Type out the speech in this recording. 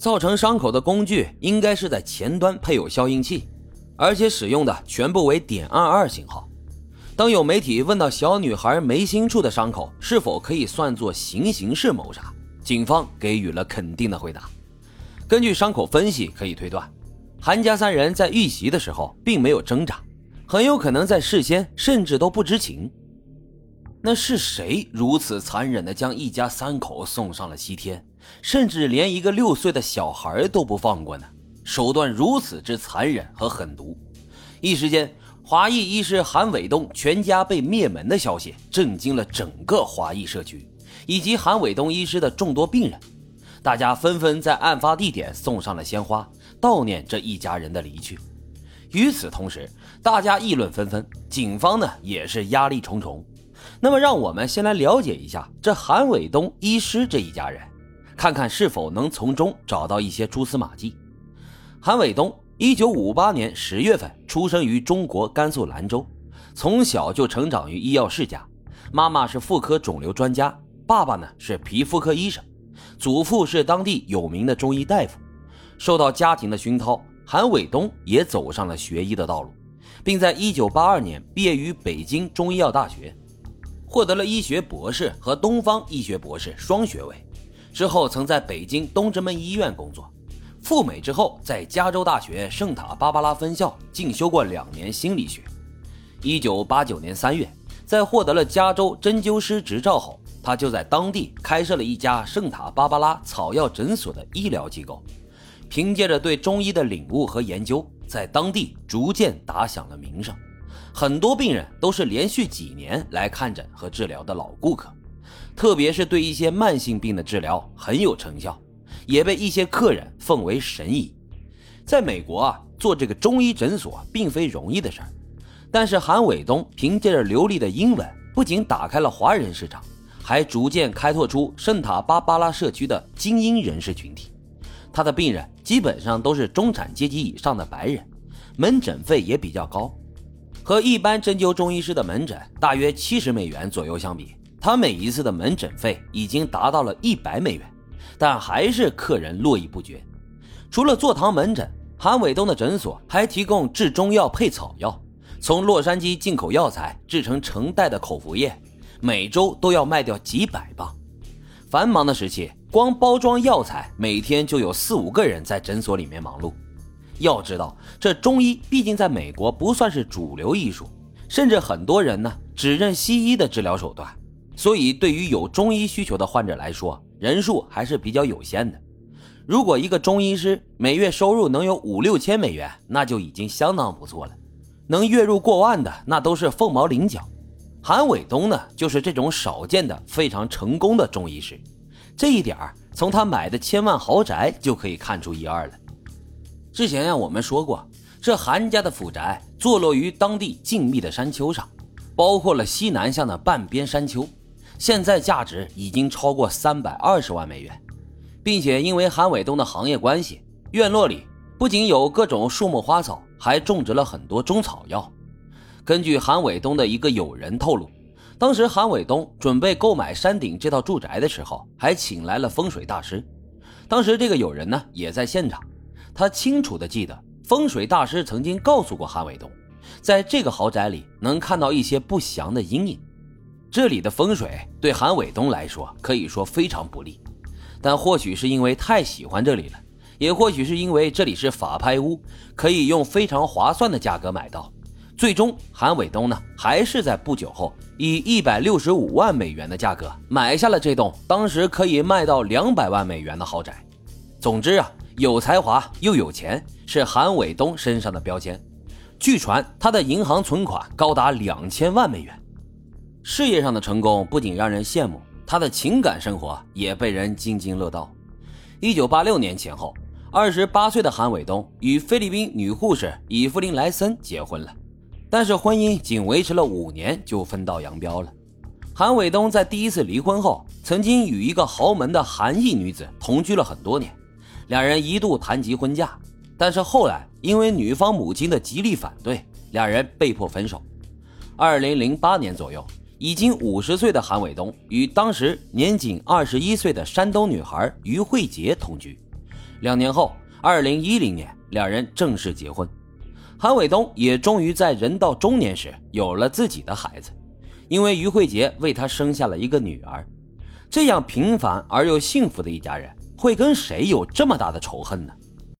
造成伤口的工具应该是在前端配有消音器，而且使用的全部为点二二型号。当有媒体问到小女孩眉心处的伤口是否可以算作行刑式谋杀，警方给予了肯定的回答。根据伤口分析可以推断，韩家三人在遇袭的时候并没有挣扎，很有可能在事先甚至都不知情。那是谁如此残忍地将一家三口送上了西天，甚至连一个六岁的小孩都不放过呢？手段如此之残忍和狠毒，一时间。华裔医师韩伟东全家被灭门的消息震惊了整个华裔社区，以及韩伟东医师的众多病人。大家纷纷在案发地点送上了鲜花，悼念这一家人的离去。与此同时，大家议论纷纷，警方呢也是压力重重。那么，让我们先来了解一下这韩伟东医师这一家人，看看是否能从中找到一些蛛丝马迹。韩伟东。一九五八年十月份出生于中国甘肃兰州，从小就成长于医药世家。妈妈是妇科肿瘤专家，爸爸呢是皮肤科医生，祖父是当地有名的中医大夫。受到家庭的熏陶，韩伟东也走上了学医的道路，并在一九八二年毕业于北京中医药大学，获得了医学博士和东方医学博士双学位。之后曾在北京东直门医院工作。赴美之后，在加州大学圣塔芭芭拉分校进修过两年心理学。一九八九年三月，在获得了加州针灸师执照后，他就在当地开设了一家圣塔芭芭拉草药诊所的医疗机构。凭借着对中医的领悟和研究，在当地逐渐打响了名声。很多病人都是连续几年来看诊和治疗的老顾客，特别是对一些慢性病的治疗很有成效。也被一些客人奉为神医。在美国啊，做这个中医诊所并非容易的事儿。但是韩伟东凭借着流利的英文，不仅打开了华人市场，还逐渐开拓出圣塔芭芭拉社区的精英人士群体。他的病人基本上都是中产阶级以上的白人，门诊费也比较高，和一般针灸中医师的门诊大约七十美元左右相比，他每一次的门诊费已经达到了一百美元。但还是客人络绎不绝。除了坐堂门诊，韩伟东的诊所还提供制中药配草药，从洛杉矶进口药材制成成袋的口服液，每周都要卖掉几百磅。繁忙的时期，光包装药材，每天就有四五个人在诊所里面忙碌。要知道，这中医毕竟在美国不算是主流医术，甚至很多人呢只认西医的治疗手段，所以对于有中医需求的患者来说，人数还是比较有限的。如果一个中医师每月收入能有五六千美元，那就已经相当不错了。能月入过万的，那都是凤毛麟角。韩伟东呢，就是这种少见的非常成功的中医师。这一点儿，从他买的千万豪宅就可以看出一二了。之前呀，我们说过，这韩家的府宅坐落于当地静谧的山丘上，包括了西南向的半边山丘。现在价值已经超过三百二十万美元，并且因为韩伟东的行业关系，院落里不仅有各种树木花草，还种植了很多中草药。根据韩伟东的一个友人透露，当时韩伟东准备购买山顶这套住宅的时候，还请来了风水大师。当时这个友人呢也在现场，他清楚的记得风水大师曾经告诉过韩伟东，在这个豪宅里能看到一些不祥的阴影。这里的风水对韩伟东来说可以说非常不利，但或许是因为太喜欢这里了，也或许是因为这里是法拍屋，可以用非常划算的价格买到。最终，韩伟东呢还是在不久后以一百六十五万美元的价格买下了这栋当时可以卖到两百万美元的豪宅。总之啊，有才华又有钱是韩伟东身上的标签。据传，他的银行存款高达两千万美元。事业上的成功不仅让人羡慕，他的情感生活也被人津津乐道。一九八六年前后，二十八岁的韩伟东与菲律宾女护士以弗林·莱森结婚了，但是婚姻仅维持了五年就分道扬镳了。韩伟东在第一次离婚后，曾经与一个豪门的韩裔女子同居了很多年，两人一度谈及婚嫁，但是后来因为女方母亲的极力反对，两人被迫分手。二零零八年左右。已经五十岁的韩伟东与当时年仅二十一岁的山东女孩于慧杰同居，两年后，二零一零年，两人正式结婚。韩伟东也终于在人到中年时有了自己的孩子，因为于慧杰为他生下了一个女儿。这样平凡而又幸福的一家人，会跟谁有这么大的仇恨呢？